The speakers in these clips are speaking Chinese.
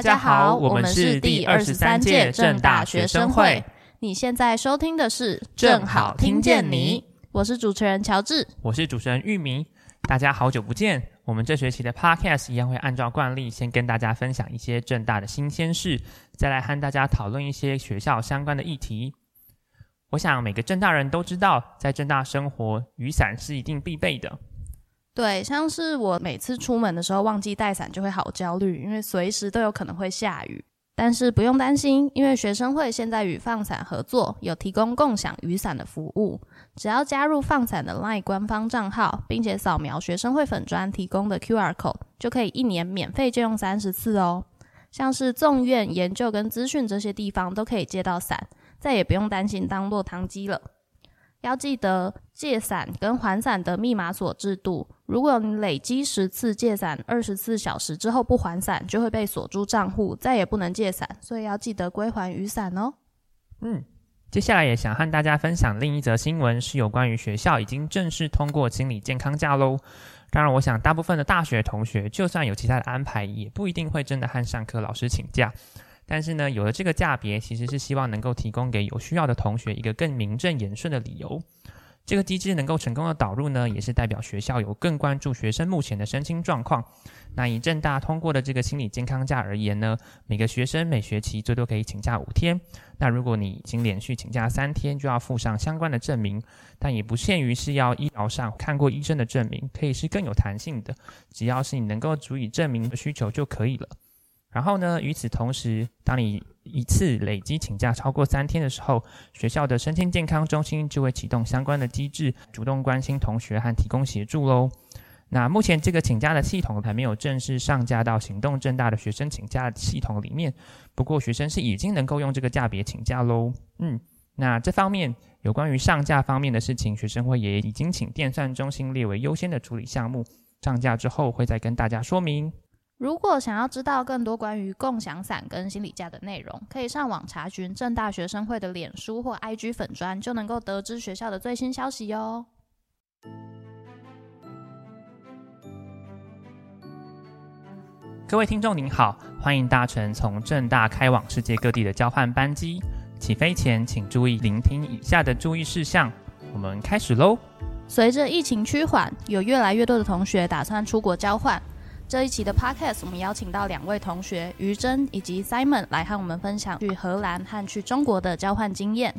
大家好，我们是第二十三届正大学生会。你现在收听的是《正好听见你》，我是主持人乔治，我是主持人玉明。大家好久不见，我们这学期的 Podcast 一样会按照惯例，先跟大家分享一些正大的新鲜事，再来和大家讨论一些学校相关的议题。我想每个正大人都知道，在正大生活，雨伞是一定必备的。对，像是我每次出门的时候忘记带伞，就会好焦虑，因为随时都有可能会下雨。但是不用担心，因为学生会现在与放伞合作，有提供共享雨伞的服务。只要加入放伞的 LINE 官方账号，并且扫描学生会粉专提供的 QR code，就可以一年免费借用三十次哦。像是纵院、研究跟资讯这些地方都可以借到伞，再也不用担心当落汤鸡了。要记得借伞跟还伞的密码锁制度。如果你累积十次借伞，二十四小时之后不还伞，就会被锁住账户，再也不能借伞。所以要记得归还雨伞哦。嗯，接下来也想和大家分享另一则新闻，是有关于学校已经正式通过心理健康假喽。当然，我想大部分的大学同学，就算有其他的安排，也不一定会真的和上课老师请假。但是呢，有了这个价别，其实是希望能够提供给有需要的同学一个更名正言顺的理由。这个机制能够成功的导入呢，也是代表学校有更关注学生目前的身心状况。那以正大通过的这个心理健康假而言呢，每个学生每学期最多可以请假五天。那如果你已经连续请假三天，就要附上相关的证明。但也不限于是要医疗上看过医生的证明，可以是更有弹性的，只要是你能够足以证明的需求就可以了。然后呢？与此同时，当你一次累积请假超过三天的时候，学校的身心健康中心就会启动相关的机制，主动关心同学和提供协助喽。那目前这个请假的系统还没有正式上架到行动正大的学生请假系统里面，不过学生是已经能够用这个假别请假喽。嗯，那这方面有关于上架方面的事情，学生会也已经请电算中心列为优先的处理项目，上架之后会再跟大家说明。如果想要知道更多关于共享伞跟心理价的内容，可以上网查询正大学生会的脸书或 IG 粉砖，就能够得知学校的最新消息哟。各位听众您好，欢迎搭乘从正大开往世界各地的交换班机。起飞前请注意聆听以下的注意事项。我们开始喽。随着疫情趋缓，有越来越多的同学打算出国交换。这一期的 podcast，我们邀请到两位同学于真以及 Simon 来和我们分享去荷兰和去中国的交换经验。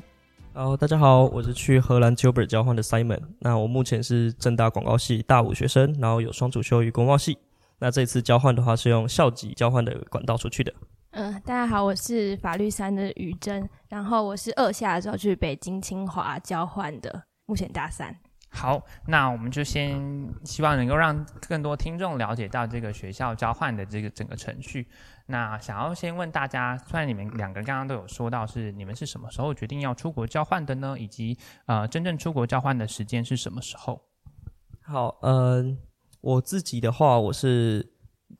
好，大家好，我是去荷兰 Joburg 交换的 Simon。那我目前是正大广告系大五学生，然后有双主修于工贸系。那这次交换的话是用校级交换的管道出去的。嗯，大家好，我是法律三的于真，然后我是二下的时候去北京清华交换的，目前大三。好，那我们就先希望能够让更多听众了解到这个学校交换的这个整个程序。那想要先问大家，虽然你们两个刚刚都有说到是你们是什么时候决定要出国交换的呢？以及呃，真正出国交换的时间是什么时候？好，嗯，我自己的话，我是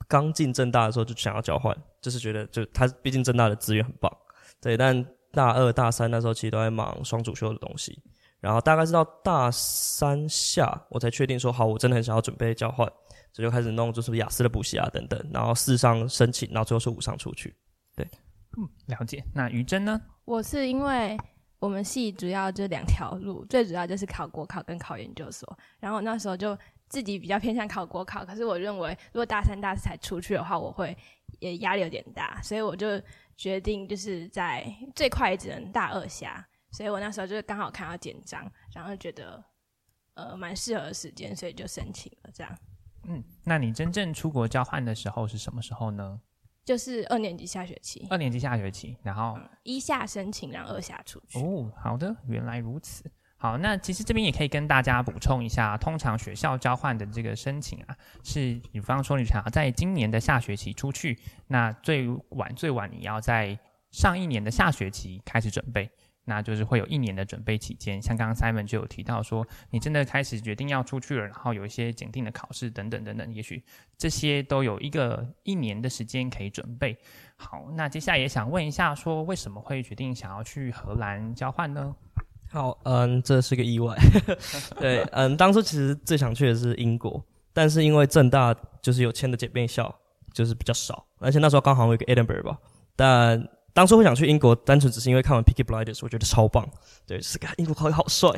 刚进正大的时候就想要交换，就是觉得就他毕竟正大的资源很棒，对。但大二大三那时候其实都在忙双主修的东西。然后大概是到大三下，我才确定说好，我真的很想要准备交换，所以就开始弄，就是雅思的补习啊等等，然后四上申请，然后最后是五上出去。对，嗯，了解。那于真呢？我是因为我们系主要就两条路，最主要就是考国考跟考研究所。然后那时候就自己比较偏向考国考，可是我认为如果大三大四才出去的话，我会也压力有点大，所以我就决定就是在最快也只能大二下。所以我那时候就是刚好看到简章，然后觉得呃蛮适合的时间，所以就申请了这样。嗯，那你真正出国交换的时候是什么时候呢？就是二年级下学期。二年级下学期，然后一下申请，然后二下出去。哦，好的，原来如此。好，那其实这边也可以跟大家补充一下，通常学校交换的这个申请啊，是比方说你想要在今年的下学期出去，那最晚最晚你要在上一年的下学期开始准备。那就是会有一年的准备期间，像刚刚 Simon 就有提到说，你真的开始决定要出去了，然后有一些检定的考试等等等等，也许这些都有一个一年的时间可以准备。好，那接下来也想问一下，说为什么会决定想要去荷兰交换呢？好，嗯，这是个意外。对，嗯，当初其实最想去的是英国，但是因为正大就是有签的姐妹校，就是比较少，而且那时候刚好有一个 Edinburgh 吧，但当初会想去英国，单纯只是因为看完 Picky Blinders 我觉得超棒，对，是个英国考好帅，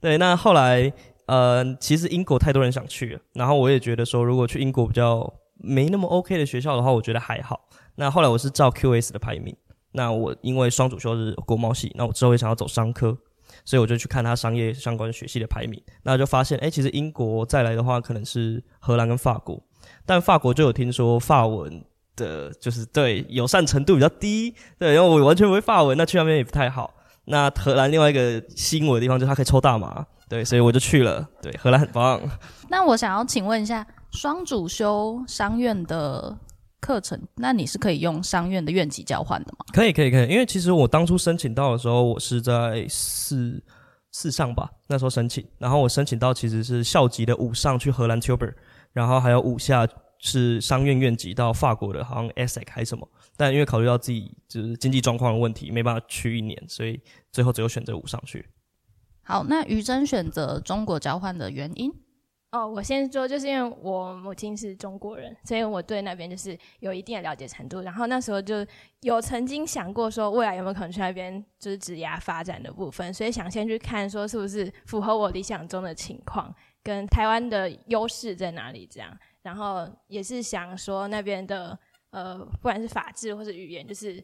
对，那后来呃，其实英国太多人想去了，然后我也觉得说，如果去英国比较没那么 OK 的学校的话，我觉得还好。那后来我是照 QS 的排名，那我因为双主修是国贸系，那我之后也想要走商科。所以我就去看他商业相关学系的排名，那就发现，哎，其实英国再来的话，可能是荷兰跟法国，但法国就有听说法文的，就是对友善程度比较低，对，因为我完全不会法文，那去那边也不太好。那荷兰另外一个吸引我的地方就是它可以抽大麻，对，所以我就去了。对，荷兰很棒。那我想要请问一下，双主修商院的。课程，那你是可以用商院的院级交换的吗？可以，可以，可以。因为其实我当初申请到的时候，我是在四四上吧，那时候申请，然后我申请到其实是校级的五上去荷兰 Tilburg，然后还有五下是商院院级到法国的，好像 ESSEC 还是什么。但因为考虑到自己就是经济状况的问题，没办法去一年，所以最后只有选择五上去。好，那于真选择中国交换的原因？哦，我先说，就是因为我母亲是中国人，所以我对那边就是有一定的了解程度。然后那时候就有曾经想过说，未来有没有可能去那边就是职涯发展的部分，所以想先去看说是不是符合我理想中的情况，跟台湾的优势在哪里这样。然后也是想说那边的呃，不管是法制或是语言，就是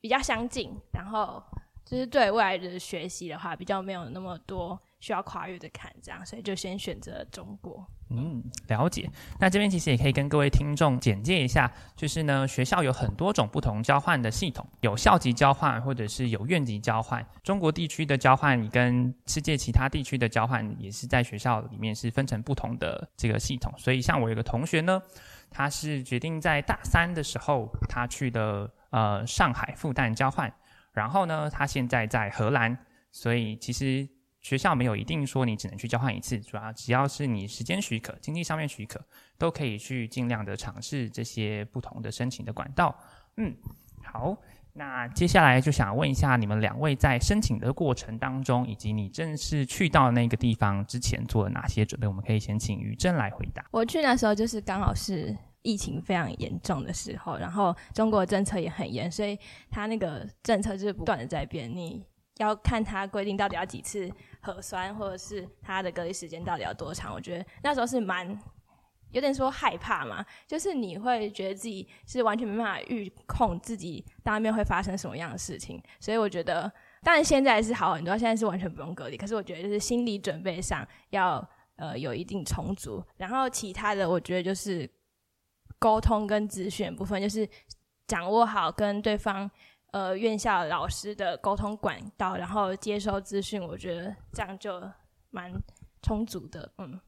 比较相近，然后就是对未来的学习的话，比较没有那么多。需要跨越的坎，这样，所以就先选择中国。嗯，了解。那这边其实也可以跟各位听众简介一下，就是呢，学校有很多种不同交换的系统，有校级交换，或者是有院级交换。中国地区的交换跟世界其他地区的交换，也是在学校里面是分成不同的这个系统。所以，像我有个同学呢，他是决定在大三的时候，他去的呃上海复旦交换，然后呢，他现在在荷兰，所以其实。学校没有一定说你只能去交换一次，主要只要是你时间许可、经济上面许可，都可以去尽量的尝试这些不同的申请的管道。嗯，好，那接下来就想问一下你们两位在申请的过程当中，以及你正式去到那个地方之前做了哪些准备？我们可以先请于正来回答。我去那时候就是刚好是疫情非常严重的时候，然后中国政策也很严，所以他那个政策就是不断的在变，你要看他规定到底要几次。核酸或者是他的隔离时间到底要多长？我觉得那时候是蛮有点说害怕嘛，就是你会觉得自己是完全没办法预控自己当面会发生什么样的事情，所以我觉得，当然现在是好很多，现在是完全不用隔离。可是我觉得就是心理准备上要呃有一定充足，然后其他的我觉得就是沟通跟资讯部分，就是掌握好跟对方。呃，院校老师的沟通管道，然后接收资讯，我觉得这样就蛮充足的。嗯，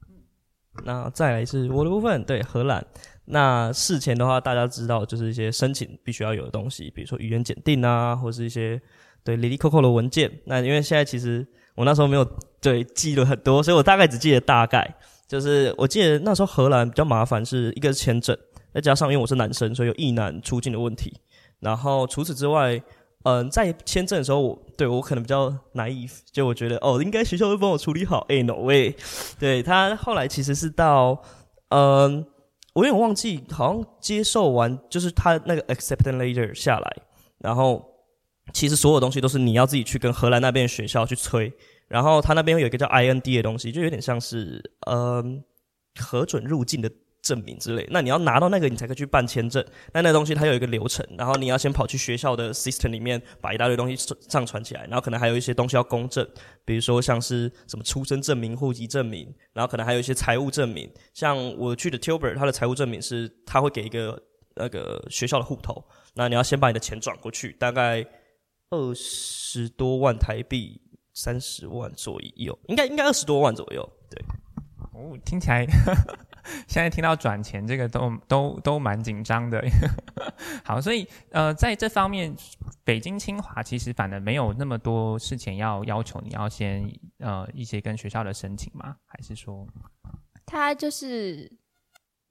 那再来是我的部分，对荷兰。那事前的话，大家知道就是一些申请必须要有的东西，比如说语言检定啊，或是一些对 Lily Coco 的文件。那因为现在其实我那时候没有对记了很多，所以我大概只记得大概。就是我记得那时候荷兰比较麻烦，是一个签证，再加上因为我是男生，所以有易男出境的问题。然后除此之外，嗯，在签证的时候，我对我可能比较 naive，就我觉得哦，应该学校会帮我处理好。哎，no way！对他后来其实是到，嗯，我有点忘记，好像接受完就是他那个 acceptance letter 下来，然后其实所有东西都是你要自己去跟荷兰那边的学校去催，然后他那边有一个叫 IND 的东西，就有点像是嗯核准入境的。证明之类，那你要拿到那个，你才可以去办签证。那那东西它有一个流程，然后你要先跑去学校的 system 里面，把一大堆东西上传起来，然后可能还有一些东西要公证，比如说像是什么出生证明、户籍证明，然后可能还有一些财务证明。像我去的 Tilburg，它的财务证明是他会给一个那个学校的户头，那你要先把你的钱转过去，大概二十多万台币，三十万左右，应该应该二十多万左右，对。哦，听起来。现在听到转钱这个都都都蛮紧张的，好，所以呃，在这方面，北京清华其实反而没有那么多事情要要求你要先呃一些跟学校的申请吗？还是说，他就是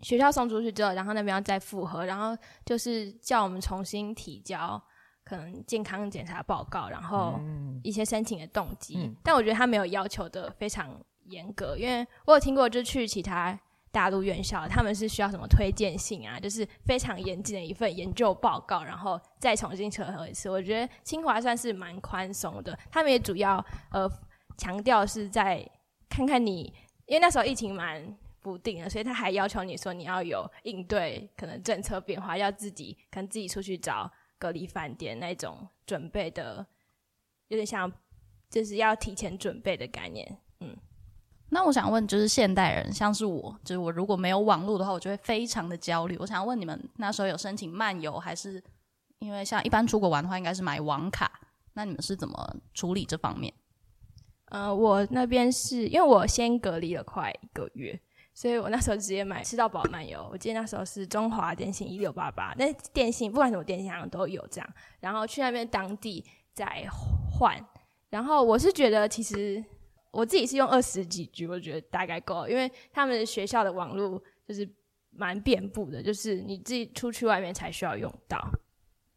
学校送出去之后，然后那边要再复核，然后就是叫我们重新提交可能健康检查报告，然后一些申请的动机。但我觉得他没有要求的非常严格，因为我有听过，就去其他。大陆院校，他们是需要什么推荐信啊，就是非常严谨的一份研究报告，然后再重新审核一次。我觉得清华算是蛮宽松的，他们也主要呃强调是在看看你，因为那时候疫情蛮不定的，所以他还要求你说你要有应对可能政策变化，要自己可能自己出去找隔离饭店那种准备的，有点像就是要提前准备的概念，嗯。那我想问，就是现代人，像是我，就是我如果没有网络的话，我就会非常的焦虑。我想要问你们，那时候有申请漫游，还是因为像一般出国玩的话，应该是买网卡？那你们是怎么处理这方面？呃，我那边是因为我先隔离了快一个月，所以我那时候直接买吃到饱漫游。我记得那时候是中华电信一六八八，那电信不管什么电信好像都有这样，然后去那边当地再换。然后我是觉得其实。我自己是用二十几 G，我觉得大概够，因为他们学校的网络就是蛮遍布的，就是你自己出去外面才需要用到。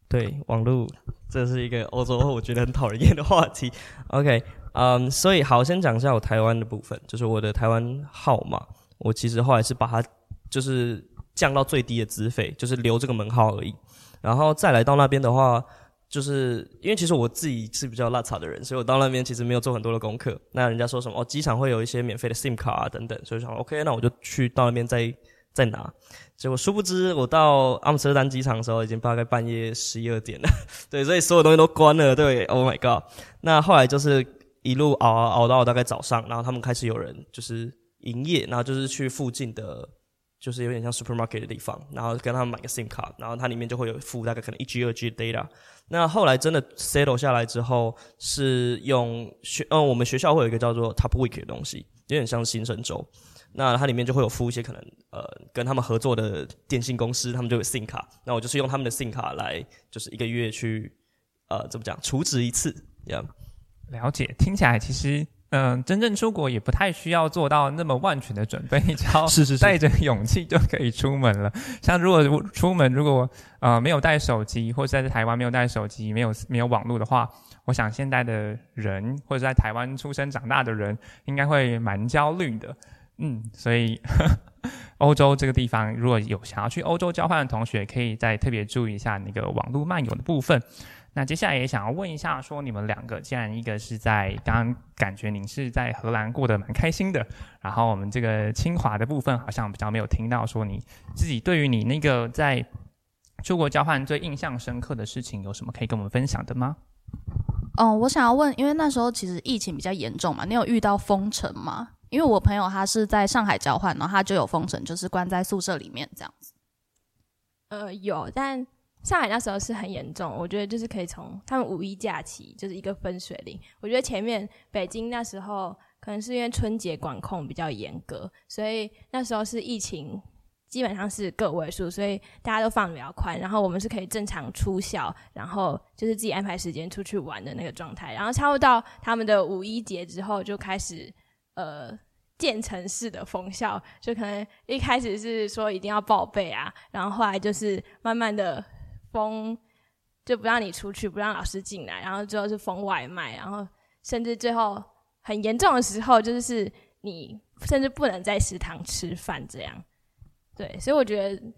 对，网络这是一个欧洲我觉得很讨人厌的话题。OK，嗯，所以好，先讲一下我台湾的部分，就是我的台湾号码，我其实后来是把它就是降到最低的资费，就是留这个门号而已，然后再来到那边的话。就是因为其实我自己是比较邋遢的人，所以我到那边其实没有做很多的功课。那人家说什么哦，机场会有一些免费的 SIM 卡啊等等，所以想 OK，那我就去到那边再再拿。结果殊不知，我到阿姆斯特丹机场的时候已经大概半夜十一二点了。对，所以所有东西都关了。对，Oh my god！那后来就是一路熬熬到大概早上，然后他们开始有人就是营业，然后就是去附近的。就是有点像 supermarket 的地方，然后跟他们买个 SIM 卡，然后它里面就会有附大概可能一 G 二 G 的 data。那后来真的 settle 下来之后，是用学，嗯，我们学校会有一个叫做 Top Week 的东西，有点像新生周。那它里面就会有附一些可能，呃，跟他们合作的电信公司，他们就有 SIM 卡。那我就是用他们的 SIM 卡来，就是一个月去，呃，怎么讲，储值一次，这样。了解，听起来其实。嗯，真正出国也不太需要做到那么万全的准备，你 只要是是带着勇气就可以出门了。像如果出门如果呃没有带手机，或者在台湾没有带手机，没有没有网络的话，我想现在的人或者在台湾出生长大的人应该会蛮焦虑的。嗯，所以 欧洲这个地方如果有想要去欧洲交换的同学，可以再特别注意一下那个网络漫游的部分。那接下来也想要问一下，说你们两个既然一个是在刚刚感觉您是在荷兰过得蛮开心的，然后我们这个清华的部分好像比较没有听到说你自己对于你那个在出国交换最印象深刻的事情有什么可以跟我们分享的吗？嗯，我想要问，因为那时候其实疫情比较严重嘛，你有遇到封城吗？因为我朋友他是在上海交换，然后他就有封城，就是关在宿舍里面这样子。呃，有，但。上海那时候是很严重，我觉得就是可以从他们五一假期就是一个分水岭。我觉得前面北京那时候可能是因为春节管控比较严格，所以那时候是疫情基本上是个位数，所以大家都放的比较宽。然后我们是可以正常出校，然后就是自己安排时间出去玩的那个状态。然后差不多到他们的五一节之后，就开始呃渐层式的封校，就可能一开始是说一定要报备啊，然后后来就是慢慢的。封就不让你出去，不让老师进来，然后最后是封外卖，然后甚至最后很严重的时候，就是你甚至不能在食堂吃饭这样。对，所以我觉得，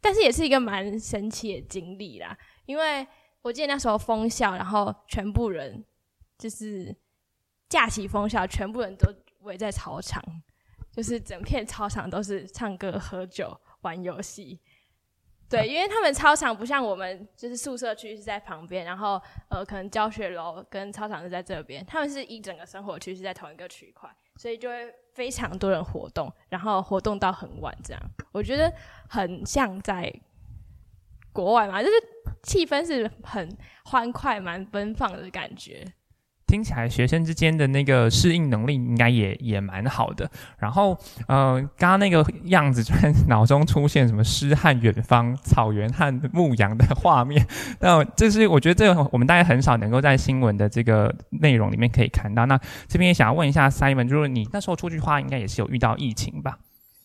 但是也是一个蛮神奇的经历啦。因为我记得那时候封校，然后全部人就是假期封校，全部人都围在操场，就是整片操场都是唱歌、喝酒、玩游戏。对，因为他们操场不像我们，就是宿舍区是在旁边，然后呃，可能教学楼跟操场是在这边，他们是一整个生活区是在同一个区块，所以就会非常多人活动，然后活动到很晚这样，我觉得很像在国外嘛，就是气氛是很欢快、蛮奔放的感觉。听起来学生之间的那个适应能力应该也也蛮好的。然后，呃，刚刚那个样子，突然脑中出现什么诗和远方、草原和牧羊的画面。那这是我觉得这个我们大家很少能够在新闻的这个内容里面可以看到。那这边也想要问一下 Simon，就是你那时候出去的话，应该也是有遇到疫情吧？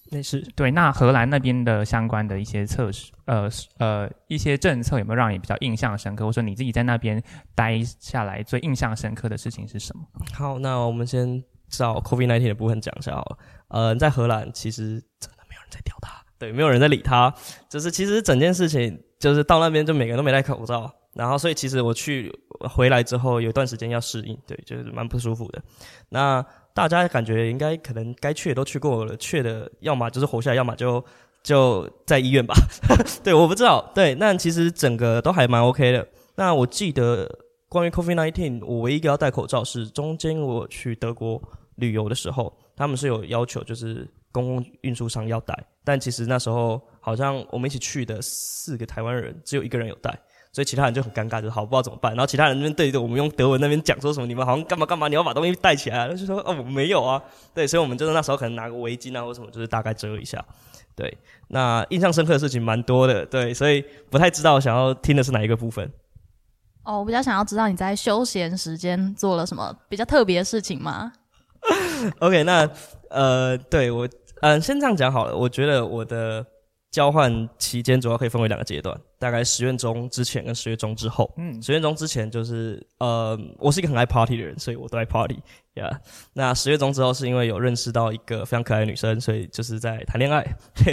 那是对。那荷兰那边的相关的一些测试，呃呃，一些政策有没有让你比较印象深刻？或者说你自己在那边待下来最印象深刻的事情是什么？好，那我们先找 COVID nineteen 的部分讲一下好了。呃，在荷兰其实真的没有人人在屌他，对，没有人在理他，就是其实整件事情就是到那边就每个人都没戴口罩，然后所以其实我去回来之后有一段时间要适应，对，就是蛮不舒服的。那大家感觉应该可能该去的都去过了，去的要么就是活下来，要么就就在医院吧。对，我不知道。对，那其实整个都还蛮 OK 的。那我记得关于 COVID-19，我唯一一个要戴口罩是中间我去德国旅游的时候，他们是有要求，就是公共运输上要戴。但其实那时候好像我们一起去的四个台湾人，只有一个人有戴。所以其他人就很尴尬，就好不知道怎么办。然后其他人那边对着我们用德文那边讲说什么，你们好像干嘛干嘛，你要把东西带起来。就说哦，我没有啊。对，所以我们就是那时候可能拿个围巾啊或什么，就是大概遮一下。对，那印象深刻的事情蛮多的。对，所以不太知道想要听的是哪一个部分。哦，我比较想要知道你在休闲时间做了什么比较特别的事情吗？OK，那呃，对我嗯，先这样讲好了。我觉得我的。交换期间主要可以分为两个阶段，大概十月中之前跟十月中之后。嗯，十月中之前就是呃，我是一个很爱 party 的人，所以我都爱 party。呀，那十月中之后是因为有认识到一个非常可爱的女生，所以就是在谈恋爱。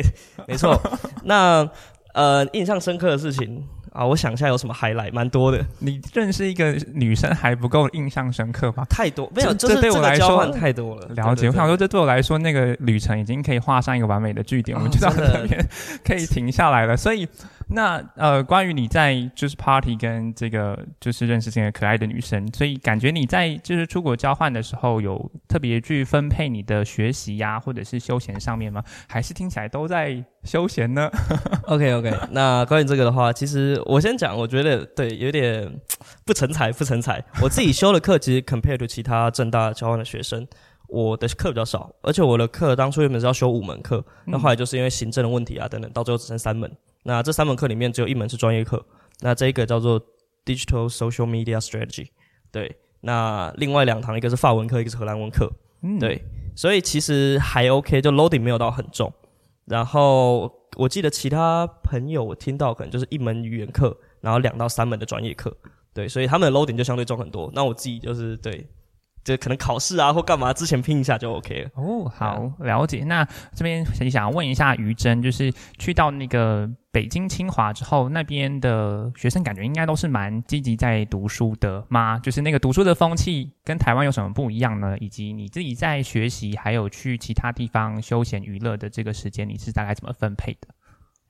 没错。那呃，印象深刻的事情。啊，我想一下有什么 highlight，蛮多的。你认识一个女生还不够印象深刻吗？太多，没有，这对我来说太多了。了解，我想说，这对我来说，那个旅程已经可以画上一个完美的句点，我们就到这边可以停下来了。所以。那呃，关于你在就是 party 跟这个就是认识这个可爱的女生，所以感觉你在就是出国交换的时候有特别去分配你的学习呀，或者是休闲上面吗？还是听起来都在休闲呢？OK OK，那关于这个的话，其实我先讲，我觉得对有点不成才不成才。我自己修的课其实 compared to 其他正大交换的学生，我的课比较少，而且我的课当初原本是要修五门课，那后来就是因为行政的问题啊等等，到最后只剩三门。那这三门课里面只有一门是专业课，那这一个叫做 Digital Social Media Strategy，对，那另外两堂一个是法文课，一个是荷兰文课，对，所以其实还 OK，就 loading 没有到很重。然后我记得其他朋友我听到可能就是一门语言课，然后两到三门的专业课，对，所以他们的 loading 就相对重很多。那我自己就是对。就可能考试啊或干嘛之前拼一下就 OK 了哦，好了解。那这边想想问一下于真，就是去到那个北京清华之后，那边的学生感觉应该都是蛮积极在读书的吗？就是那个读书的风气跟台湾有什么不一样呢？以及你自己在学习还有去其他地方休闲娱乐的这个时间，你是大概怎么分配的？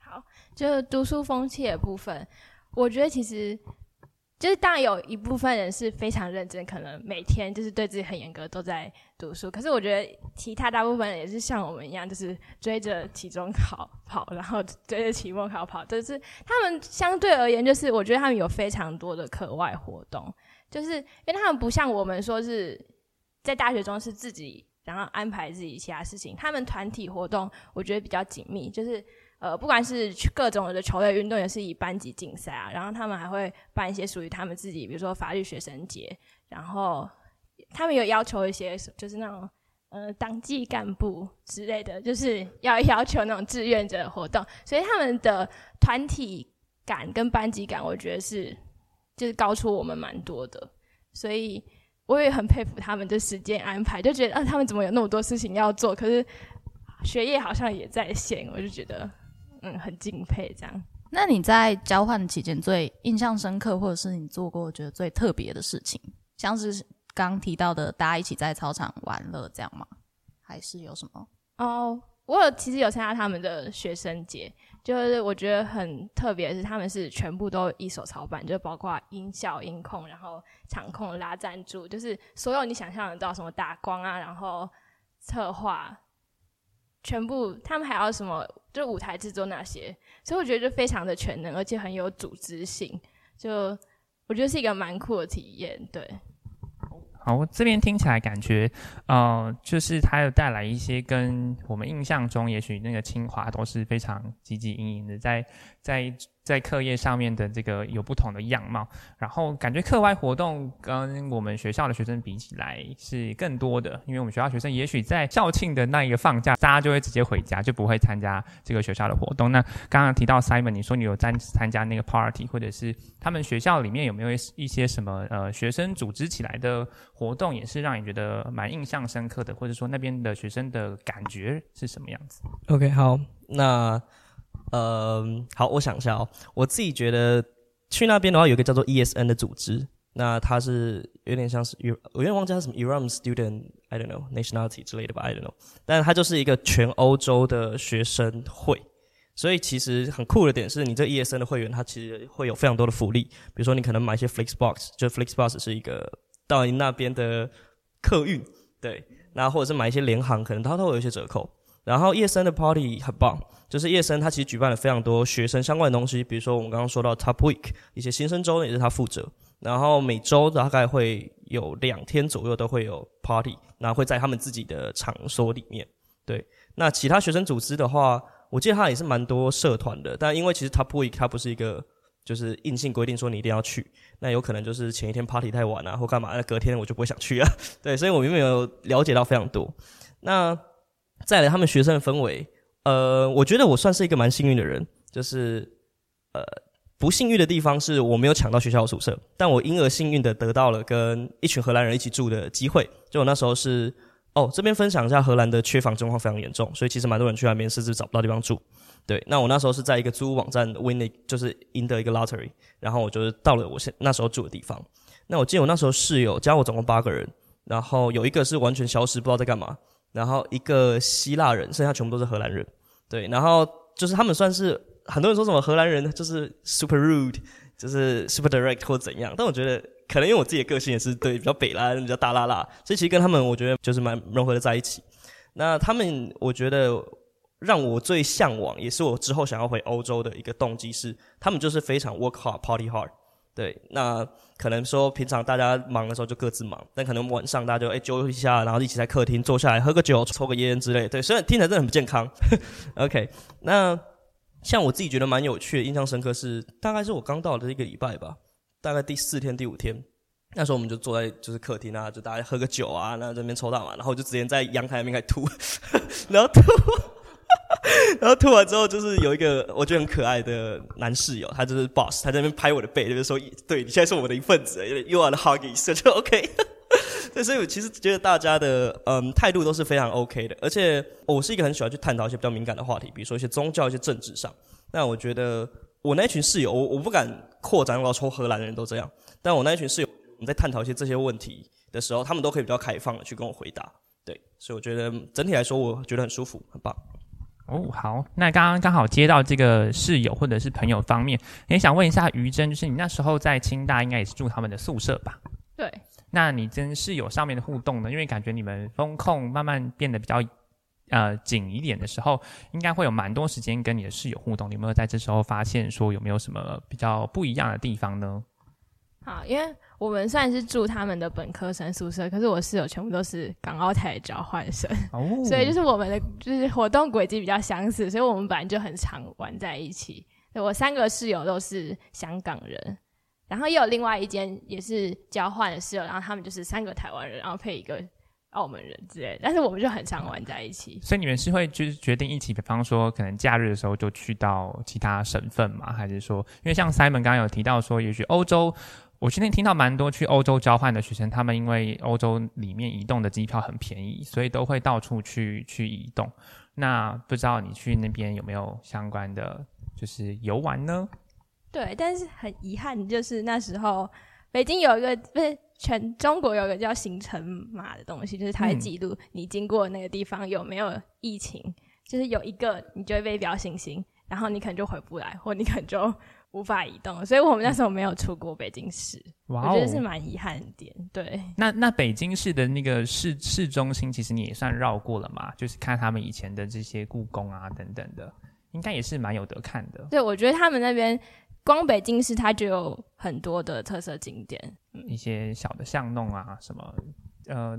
好，就读书风气的部分，我觉得其实。就是当然有一部分人是非常认真，可能每天就是对自己很严格，都在读书。可是我觉得其他大部分人也是像我们一样，就是追着期中考跑，然后追着期末考跑。就是他们相对而言，就是我觉得他们有非常多的课外活动，就是因为他们不像我们说是在大学中是自己然后安排自己其他事情，他们团体活动我觉得比较紧密，就是。呃，不管是各种的球类运动，也是以班级竞赛啊，然后他们还会办一些属于他们自己，比如说法律学生节，然后他们有要求一些，就是那种呃党纪干部之类的，就是要 要求那种志愿者活动，所以他们的团体感跟班级感，我觉得是就是高出我们蛮多的，所以我也很佩服他们的时间安排，就觉得啊，他们怎么有那么多事情要做，可是学业好像也在线，我就觉得。嗯，很敬佩这样。那你在交换期间最印象深刻，或者是你做过觉得最特别的事情，像是刚提到的大家一起在操场玩乐这样吗？还是有什么？哦，我有其实有参加他们的学生节，就是我觉得很特别，是他们是全部都一手操办，就包括音效、音控，然后场控、拉赞助，就是所有你想象得到什么打光啊，然后策划。全部，他们还要什么？就舞台制作那些，所以我觉得就非常的全能，而且很有组织性。就我觉得是一个蛮酷的体验。对，好，这边听起来感觉，呃，就是它有带来一些跟我们印象中，也许那个清华都是非常积极营营的，在在在课业上面的这个有不同的样貌，然后感觉课外活动跟我们学校的学生比起来是更多的，因为我们学校学生也许在校庆的那一个放假，大家就会直接回家，就不会参加这个学校的活动。那刚刚提到 Simon，你说你有参参加那个 party，或者是他们学校里面有没有一些什么呃学生组织起来的活动，也是让你觉得蛮印象深刻的，或者说那边的学生的感觉是什么样子？OK，好，那。呃，好，我想一下哦。我自己觉得去那边的话，有个叫做 ESN 的组织，那它是有点像是，我有点忘记它什么 Iran Student，I don't know nationality 之类的吧，I don't know。但它就是一个全欧洲的学生会，所以其实很酷的点是你这 ESN 的会员，它其实会有非常多的福利，比如说你可能买一些 Flixbox，就 Flixbox 是一个到你那边的客运，对，那或者是买一些联航，可能它都会有一些折扣。然后夜深的 party 很棒，就是夜深他其实举办了非常多学生相关的东西，比如说我们刚刚说到 Top Week 一些新生周也是他负责，然后每周大概会有两天左右都会有 party，那会在他们自己的场所里面。对，那其他学生组织的话，我记得他也是蛮多社团的，但因为其实 Top Week 它不是一个就是硬性规定说你一定要去，那有可能就是前一天 party 太晚啊或干嘛，那隔天我就不会想去啊。对，所以我并没有了解到非常多。那再来，他们学生的氛围，呃，我觉得我算是一个蛮幸运的人，就是呃，不幸运的地方是我没有抢到学校的宿舍，但我因而幸运的得到了跟一群荷兰人一起住的机会。就我那时候是，哦，这边分享一下荷兰的缺房状况非常严重，所以其实蛮多人去那边甚至找不到地方住。对，那我那时候是在一个租屋网站 win，就是赢得一个 lottery，然后我就是到了我现那时候住的地方。那我记得我那时候室友加我总共八个人，然后有一个是完全消失，不知道在干嘛。然后一个希腊人，剩下全部都是荷兰人，对，然后就是他们算是很多人说什么荷兰人就是 super rude，就是 super direct 或怎样，但我觉得可能因为我自己的个性也是对比较北啦，比较大啦啦，所以其实跟他们我觉得就是蛮融合的在一起。那他们我觉得让我最向往，也是我之后想要回欧洲的一个动机是，他们就是非常 work hard party hard。对，那可能说平常大家忙的时候就各自忙，但可能晚上大家就哎揪一下，然后一起在客厅坐下来喝个酒、抽个烟之类。对，虽然听起来真的很不健康。OK，那像我自己觉得蛮有趣的、印象深刻是，大概是我刚到的一个礼拜吧，大概第四天、第五天，那时候我们就坐在就是客厅啊，就大家喝个酒啊，那这边抽大麻，然后就直接在阳台那边开始吐，然后吐。然后吐完之后，就是有一个我觉得很可爱的男室友，他就是 boss，他在那边拍我的背，就是说：“对你现在是我的一份子，you are the huggies，就 OK。”对，所以我其实觉得大家的嗯态度都是非常 OK 的，而且我是一个很喜欢去探讨一些比较敏感的话题，比如说一些宗教、一些政治上。那我觉得我那群室友，我我不敢扩展到说荷兰人都这样，但我那群室友，我们在探讨一些这些问题的时候，他们都可以比较开放的去跟我回答。对，所以我觉得整体来说，我觉得很舒服，很棒。哦，好，那刚刚刚好接到这个室友或者是朋友方面，也想问一下于真，就是你那时候在清大应该也是住他们的宿舍吧？对。那你跟室友上面的互动呢？因为感觉你们风控慢慢变得比较呃紧一点的时候，应该会有蛮多时间跟你的室友互动。你有没有在这时候发现说有没有什么比较不一样的地方呢？好，因为我们算是住他们的本科生宿舍，可是我室友全部都是港澳台交换生，所以就是我们的就是活动轨迹比较相似，所以我们本来就很常玩在一起。我三个室友都是香港人，然后也有另外一间也是交换的室友，然后他们就是三个台湾人，然后配一个澳门人之类，但是我们就很常玩在一起。所以你们是会就是决定一起，比方说可能假日的时候就去到其他省份嘛，还是说，因为像 Simon 刚刚有提到说，也许欧洲。我今天听到蛮多去欧洲交换的学生，他们因为欧洲里面移动的机票很便宜，所以都会到处去去移动。那不知道你去那边有没有相关的就是游玩呢？对，但是很遗憾，就是那时候北京有一个不是全中国有一个叫行程码的东西，就是它会记录你经过那个地方有没有疫情，就是有一个你就会被标星星，然后你可能就回不来，或你可能就。无法移动，所以我们那时候没有出过北京市，我觉得是蛮遗憾的点。对，那那北京市的那个市市中心，其实你也算绕过了嘛？就是看他们以前的这些故宫啊等等的，应该也是蛮有得看的。对，我觉得他们那边光北京市它就有很多的特色景点，一些小的巷弄啊什么。呃，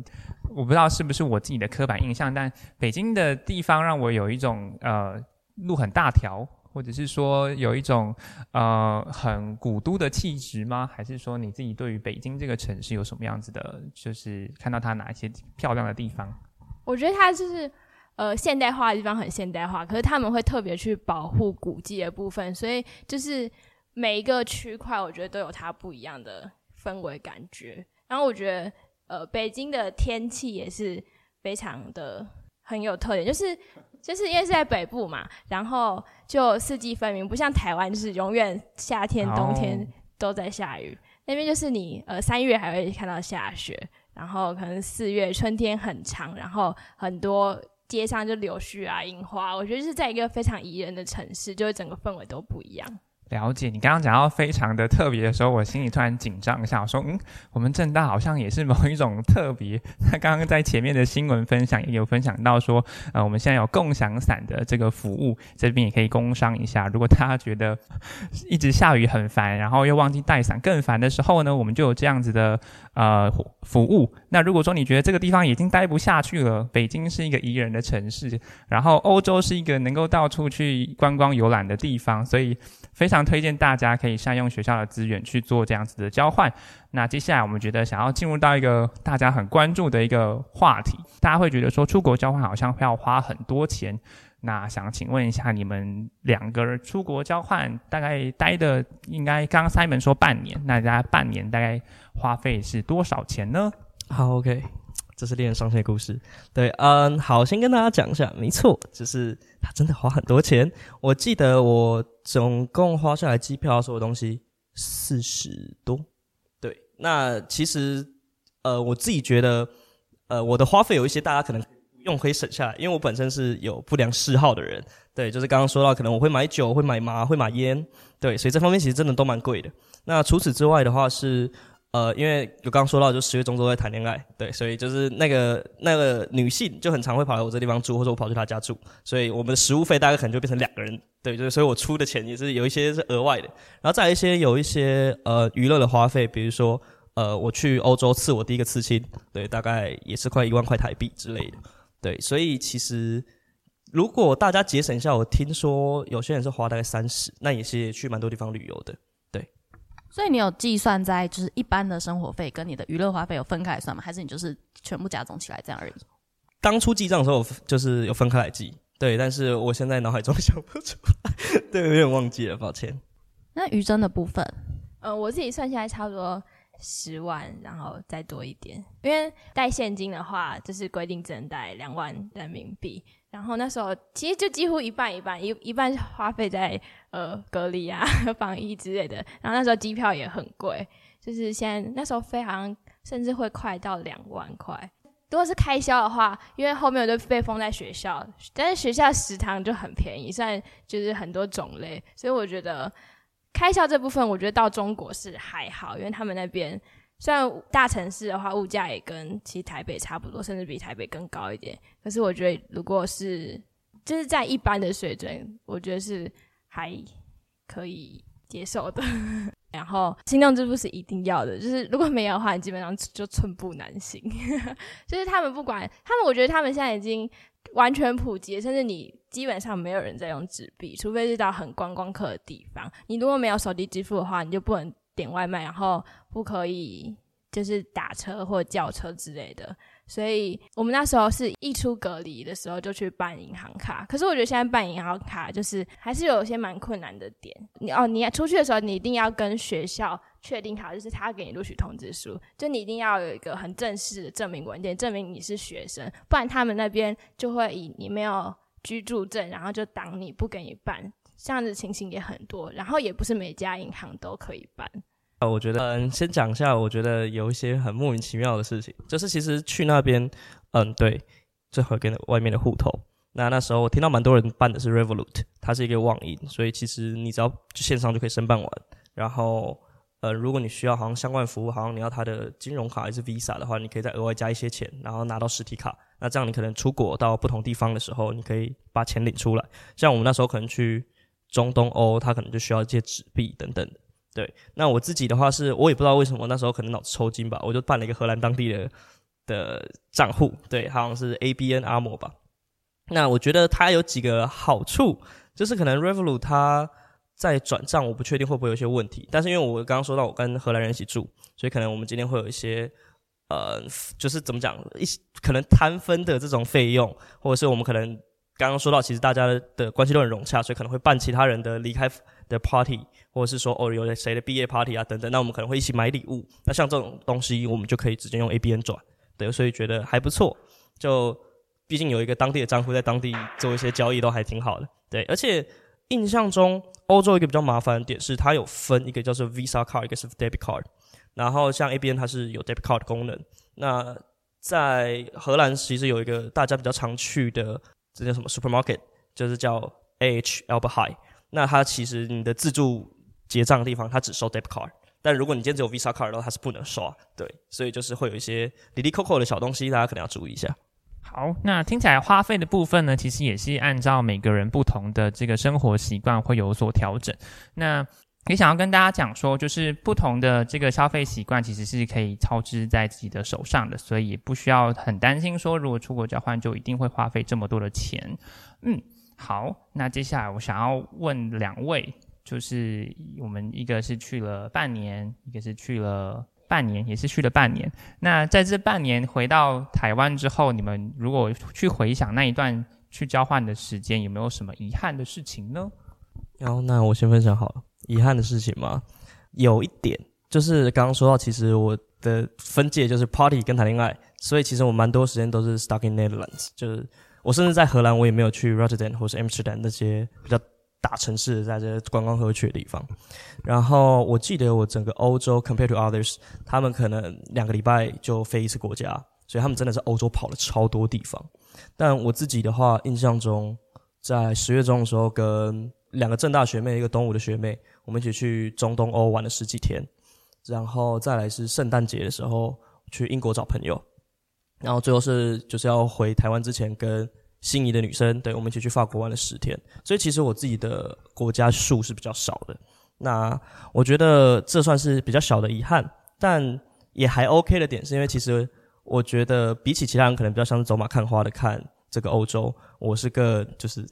我不知道是不是我自己的刻板印象，但北京的地方让我有一种呃路很大条。或者是说有一种呃很古都的气质吗？还是说你自己对于北京这个城市有什么样子的，就是看到它哪一些漂亮的地方？我觉得它就是呃现代化的地方很现代化，可是他们会特别去保护古迹的部分，所以就是每一个区块，我觉得都有它不一样的氛围感觉。然后我觉得呃北京的天气也是非常的很有特点，就是就是因为是在北部嘛，然后就四季分明，不像台湾就是永远夏天冬天哦都在下雨，那边就是你呃三月还会看到下雪，然后可能四月春天很长，然后很多街上就柳絮啊、樱花，我觉得是在一个非常宜人的城市，就是整个氛围都不一样。了解，你刚刚讲到非常的特别的时候，我心里突然紧张一下，我说，嗯，我们正大好像也是某一种特别。那刚刚在前面的新闻分享也有分享到说，呃，我们现在有共享伞的这个服务，这边也可以工商一下。如果大家觉得一直下雨很烦，然后又忘记带伞更烦的时候呢，我们就有这样子的呃服务。那如果说你觉得这个地方已经待不下去了，北京是一个宜人的城市，然后欧洲是一个能够到处去观光游览的地方，所以非常推荐大家可以善用学校的资源去做这样子的交换。那接下来我们觉得想要进入到一个大家很关注的一个话题，大家会觉得说出国交换好像要花很多钱。那想请问一下，你们两个人出国交换大概待的应该刚刚 Simon 说半年，那大家半年大概花费是多少钱呢？好，OK，这是恋人上线故事。对，嗯，好，先跟大家讲一下，没错，就是他真的花很多钱。我记得我总共花下来机票所有东西四十多。对，那其实呃，我自己觉得，呃，我的花费有一些大家可能用可以省下来，因为我本身是有不良嗜好的人。对，就是刚刚说到，可能我会买酒，会买麻，会买烟，对，所以这方面其实真的都蛮贵的。那除此之外的话是。呃，因为有刚刚说到，就十月中都在谈恋爱，对，所以就是那个那个女性就很常会跑来我这地方住，或者我跑去她家住，所以我们的食物费大概可能就变成两个人，对，就是所以我出的钱也是有一些是额外的，然后再一些有一些呃娱乐的花费，比如说呃我去欧洲刺我第一个刺青，对，大概也是快一万块台币之类的，对，所以其实如果大家节省一下，我听说有些人是花大概三十，那也是去蛮多地方旅游的。对所以你有计算在就是一般的生活费跟你的娱乐花费有分开来算吗？还是你就是全部加总起来这样而已？当初记账的时候就是有分开来记，对，但是我现在脑海中想不出来，对，有点忘记了，抱歉。那余真的部分，呃，我自己算下来差不多十万，然后再多一点，因为带现金的话，就是规定只能带两万人民币。然后那时候其实就几乎一半一半，一一半花费在呃隔离啊、防疫之类的。然后那时候机票也很贵，就是现在那时候飞好像甚至会快到两万块。如果是开销的话，因为后面我就被封在学校，但是学校食堂就很便宜，虽然就是很多种类，所以我觉得开销这部分，我觉得到中国是还好，因为他们那边虽然大城市的话物价也跟其实台北差不多，甚至比台北更高一点，可是我觉得如果是就是在一般的水准，我觉得是还可以接受的。然后行动支付是一定要的，就是如果没有的话，你基本上就寸步难行。就是他们不管他们，我觉得他们现在已经完全普及，甚至你基本上没有人在用纸币，除非是到很观光客的地方。你如果没有手机支付的话，你就不能点外卖，然后不可以就是打车或叫车之类的。所以我们那时候是一出隔离的时候就去办银行卡，可是我觉得现在办银行卡就是还是有一些蛮困难的点。你哦，你出去的时候你一定要跟学校确定好，就是他给你录取通知书，就你一定要有一个很正式的证明文件，证明你是学生，不然他们那边就会以你没有居住证，然后就挡你不给你办。这样子情形也很多，然后也不是每家银行都可以办。呃，我觉得，嗯，先讲一下，我觉得有一些很莫名其妙的事情，就是其实去那边，嗯，对，最好跟外面的户头。那那时候我听到蛮多人办的是 Revolut，它是一个网银，所以其实你只要线上就可以申办完。然后，呃，如果你需要好像相关服务，好像你要它的金融卡还是 Visa 的话，你可以再额外加一些钱，然后拿到实体卡。那这样你可能出国到不同地方的时候，你可以把钱领出来。像我们那时候可能去中东欧，它可能就需要一些纸币等等的。对，那我自己的话是，我也不知道为什么那时候可能脑子抽筋吧，我就办了一个荷兰当地的的账户，对，好像是 ABN AMRO 吧。那我觉得它有几个好处，就是可能 Revolut 它在转账，我不确定会不会有一些问题。但是因为我刚刚说到我跟荷兰人一起住，所以可能我们今天会有一些呃，就是怎么讲，一可能摊分的这种费用，或者是我们可能刚刚说到，其实大家的关系都很融洽，所以可能会办其他人的离开的 party，或者是说哦有谁的毕业 party 啊等等，那我们可能会一起买礼物。那像这种东西，我们就可以直接用 ABN 转，对，所以觉得还不错。就毕竟有一个当地的账户在当地做一些交易，都还挺好的。对，而且印象中欧洲一个比较麻烦的点是，它有分一个叫做 Visa card，一个是 Debit card。然后像 ABN 它是有 Debit card 的功能。那在荷兰其实有一个大家比较常去的，这叫什么 supermarket，就是叫 AH Albert High。那它其实你的自助结账的地方，它只收 Debit card。但如果你今天只有 Visa card 的话，它是不能刷。对，所以就是会有一些里里扣扣的小东西，大家可能要注意一下。好，那听起来花费的部分呢，其实也是按照每个人不同的这个生活习惯会有所调整。那也想要跟大家讲说，就是不同的这个消费习惯其实是可以操之在自己的手上的，所以也不需要很担心说，如果出国交换就一定会花费这么多的钱。嗯，好，那接下来我想要问两位，就是我们一个是去了半年，一个是去了。半年也是去了半年。那在这半年回到台湾之后，你们如果去回想那一段去交换的时间，有没有什么遗憾的事情呢？然后，那我先分享好了。遗憾的事情嘛，有一点就是刚刚说到，其实我的分界就是 party 跟谈恋爱，所以其实我蛮多时间都是 stuck in Netherlands。就是我甚至在荷兰，我也没有去 Rotterdam 或是 Amsterdam 那些比较。大城市在这观光和去的地方，然后我记得我整个欧洲 compared to others，他们可能两个礼拜就飞一次国家，所以他们真的是欧洲跑了超多地方。但我自己的话，印象中在十月中的时候，跟两个正大学妹，一个东吴的学妹，我们一起去中东欧玩了十几天，然后再来是圣诞节的时候去英国找朋友，然后最后是就是要回台湾之前跟。心仪的女生，对我们一起去法国玩了十天，所以其实我自己的国家数是比较少的。那我觉得这算是比较小的遗憾，但也还 OK 的点，是因为其实我觉得比起其他人可能比较像是走马看花的看这个欧洲，我是更就是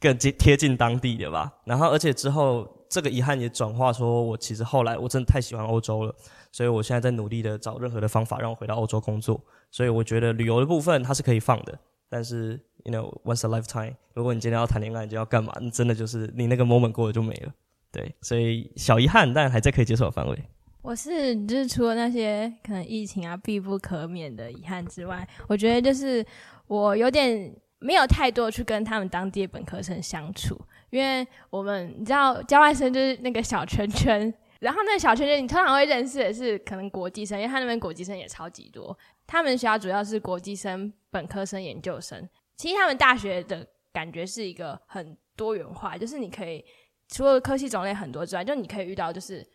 更接贴近当地的吧。然后而且之后这个遗憾也转化说，我其实后来我真的太喜欢欧洲了，所以我现在在努力的找任何的方法让我回到欧洲工作。所以我觉得旅游的部分它是可以放的，但是。You know, once a lifetime。如果你今天要谈恋爱，你就要干嘛？你真的就是你那个 moment 过了就没了。对，所以小遗憾，但还在可以接受的范围。我是就是除了那些可能疫情啊必不可免的遗憾之外，我觉得就是我有点没有太多去跟他们当地的本科生相处，因为我们你知道交换生就是那个小圈圈，然后那个小圈圈你通常会认识的是可能国际生，因为他那边国际生也超级多。他们学校主要是国际生、本科生、研究生。其实他们大学的感觉是一个很多元化，就是你可以除了科系种类很多之外，就你可以遇到就是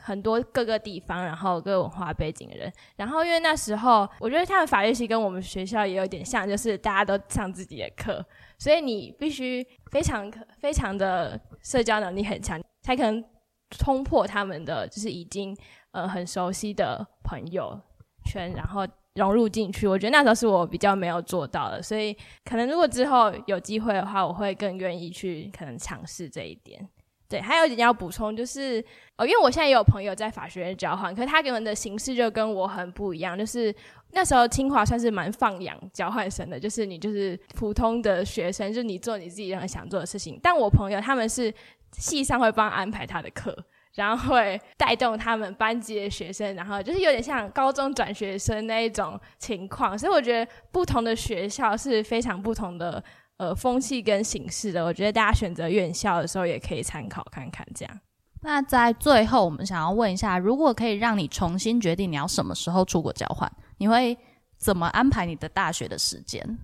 很多各个地方，然后各文化背景的人。然后因为那时候我觉得他们法律系跟我们学校也有点像，就是大家都上自己的课，所以你必须非常非常的社交能力很强，才可能冲破他们的就是已经呃很熟悉的朋友圈，然后。融入进去，我觉得那时候是我比较没有做到的，所以可能如果之后有机会的话，我会更愿意去可能尝试这一点。对，还有一点要补充就是，哦，因为我现在也有朋友在法学院交换，可是他给我们的形式就跟我很不一样。就是那时候清华算是蛮放养交换生的，就是你就是普通的学生，就你做你自己任何想做的事情。但我朋友他们是系上会帮安排他的课。然后会带动他们班级的学生，然后就是有点像高中转学生那一种情况，所以我觉得不同的学校是非常不同的呃风气跟形式的。我觉得大家选择院校的时候也可以参考看看这样。那在最后，我们想要问一下，如果可以让你重新决定你要什么时候出国交换，你会怎么安排你的大学的时间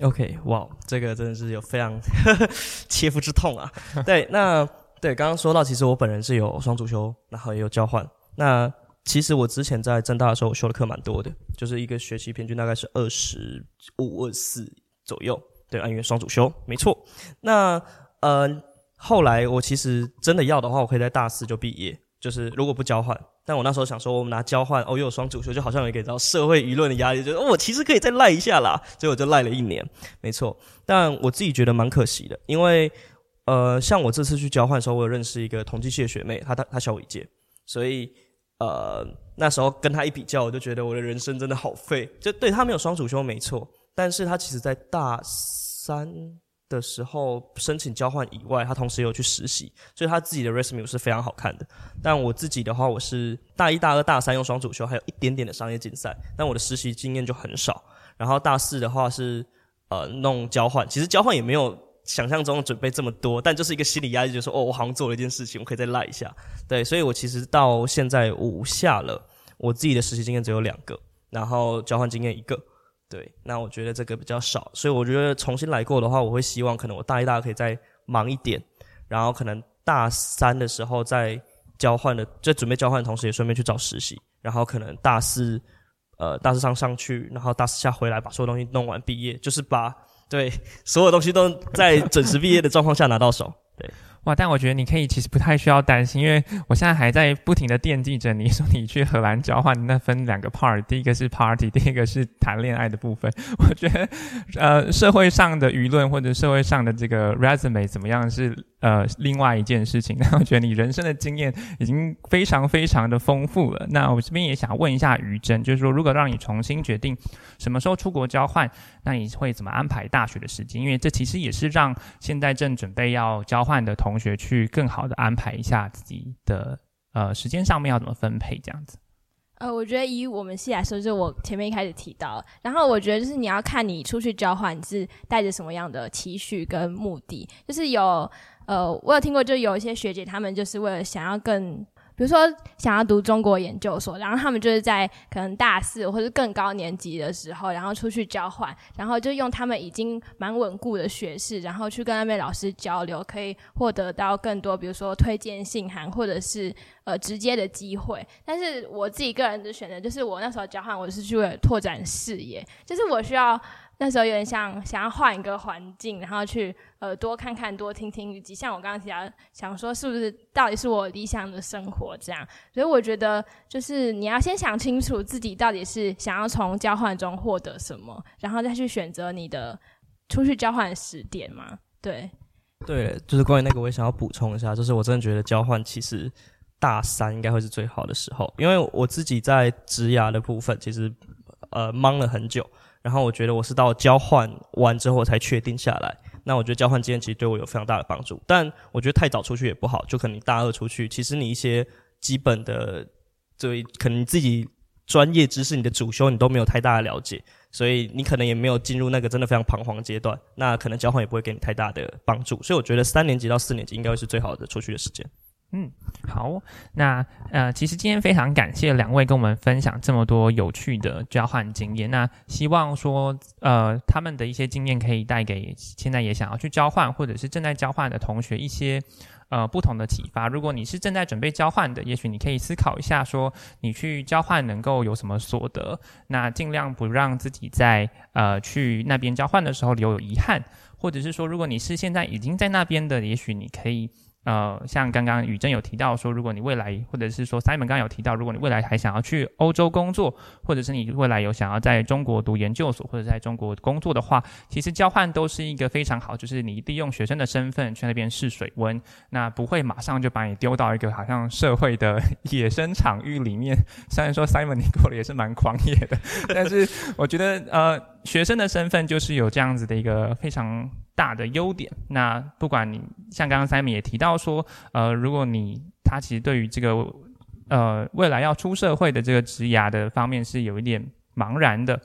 ？OK，哇，这个真的是有非常 切肤之痛啊！对，那。对，刚刚说到，其实我本人是有双主修，然后也有交换。那其实我之前在正大的时候，我修的课蛮多的，就是一个学期平均大概是二十五、二四左右。对，因为双主修，没错。那呃，后来我其实真的要的话，我可以在大四就毕业。就是如果不交换，但我那时候想说，我们拿交换，哦，又有双主修，就好像有一个到社会舆论的压力，就是、我其实可以再赖一下啦，所以我就赖了一年，没错。但我自己觉得蛮可惜的，因为呃，像我这次去交换的时候，我有认识一个统计系的学妹，她她她小我一届，所以呃那时候跟她一比较，我就觉得我的人生真的好废。就对她没有双主修没错，但是他其实在大三的时候申请交换以外，他同时有去实习，所以他自己的 resume 是非常好看的。但我自己的话，我是大一、大二、大三用双主修，还有一点点的商业竞赛，但我的实习经验就很少。然后大四的话是呃弄交换，其实交换也没有想象中准备这么多，但就是一个心理压力，就说哦，我好像做了一件事情，我可以再赖一下。对，所以我其实到现在五下了，我自己的实习经验只有两个，然后交换经验一个。对，那我觉得这个比较少，所以我觉得重新来过的话，我会希望可能我大一、大二可以再忙一点，然后可能大三的时候在交换的，在准备交换的同时，也顺便去找实习，然后可能大四，呃，大四上上去，然后大四下回来，把所有东西弄完毕业，就是把对 所有东西都在准时毕业的状况下拿到手。对，哇！但我觉得你可以其实不太需要担心，因为我现在还在不停的惦记着你 说你去荷兰交换，那分两个 part，第一个是 party，第一个是谈恋爱的部分。我觉得，呃，社会上的舆论或者社会上的这个 resume 怎么样是呃另外一件事情。那我觉得你人生的经验已经非常非常的丰富了。那我这边也想问一下于真，就是说如果让你重新决定什么时候出国交换，那你会怎么安排大学的时间？因为这其实也是让现在正准备要交换的同同学去更好的安排一下自己的呃时间上面要怎么分配这样子。呃，我觉得以我们系来说，就我前面一开始提到，然后我觉得就是你要看你出去交换你是带着什么样的期许跟目的，就是有呃，我有听过，就有一些学姐她们就是为了想要更。比如说想要读中国研究所，然后他们就是在可能大四或者更高年级的时候，然后出去交换，然后就用他们已经蛮稳固的学士，然后去跟那边老师交流，可以获得到更多，比如说推荐信函或者是呃直接的机会。但是我自己个人的选择，就是我那时候交换，我是去为了拓展视野，就是我需要。那时候有点像想要换一个环境，然后去呃多看看、多听听，以及像我刚刚提到，想说是不是到底是我理想的生活这样。所以我觉得，就是你要先想清楚自己到底是想要从交换中获得什么，然后再去选择你的出去交换时点嘛。对，对，就是关于那个，我也想要补充一下，就是我真的觉得交换其实大三应该会是最好的时候，因为我自己在职涯的部分其实呃忙了很久。然后我觉得我是到交换完之后才确定下来。那我觉得交换经验其实对我有非常大的帮助，但我觉得太早出去也不好。就可能大二出去，其实你一些基本的，这可能你自己专业知识、你的主修你都没有太大的了解，所以你可能也没有进入那个真的非常彷徨阶段。那可能交换也不会给你太大的帮助。所以我觉得三年级到四年级应该会是最好的出去的时间。嗯，好，那呃，其实今天非常感谢两位跟我们分享这么多有趣的交换经验。那希望说，呃，他们的一些经验可以带给现在也想要去交换或者是正在交换的同学一些呃不同的启发。如果你是正在准备交换的，也许你可以思考一下，说你去交换能够有什么所得，那尽量不让自己在呃去那边交换的时候留有遗憾，或者是说，如果你是现在已经在那边的，也许你可以。呃，像刚刚宇珍有提到说，如果你未来，或者是说 Simon 刚刚有提到，如果你未来还想要去欧洲工作，或者是你未来有想要在中国读研究所或者在中国工作的话，其实交换都是一个非常好，就是你利用学生的身份去那边试水温，那不会马上就把你丢到一个好像社会的野生场域里面。虽然说 Simon 你过得也是蛮狂野的，但是我觉得呃，学生的身份就是有这样子的一个非常。大的优点，那不管你像刚刚 Sam 也提到说，呃，如果你他其实对于这个呃未来要出社会的这个职涯的方面是有一点茫然的，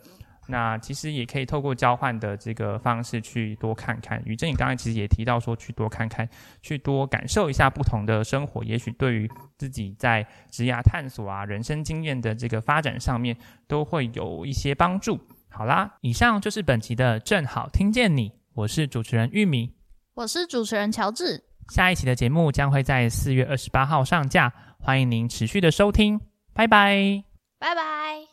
那其实也可以透过交换的这个方式去多看看。于正，你刚才其实也提到说，去多看看，去多感受一下不同的生活，也许对于自己在职涯探索啊、人生经验的这个发展上面都会有一些帮助。好啦，以上就是本期的正好听见你。我是主持人玉米，我是主持人乔治。下一期的节目将会在四月二十八号上架，欢迎您持续的收听，拜拜，拜拜。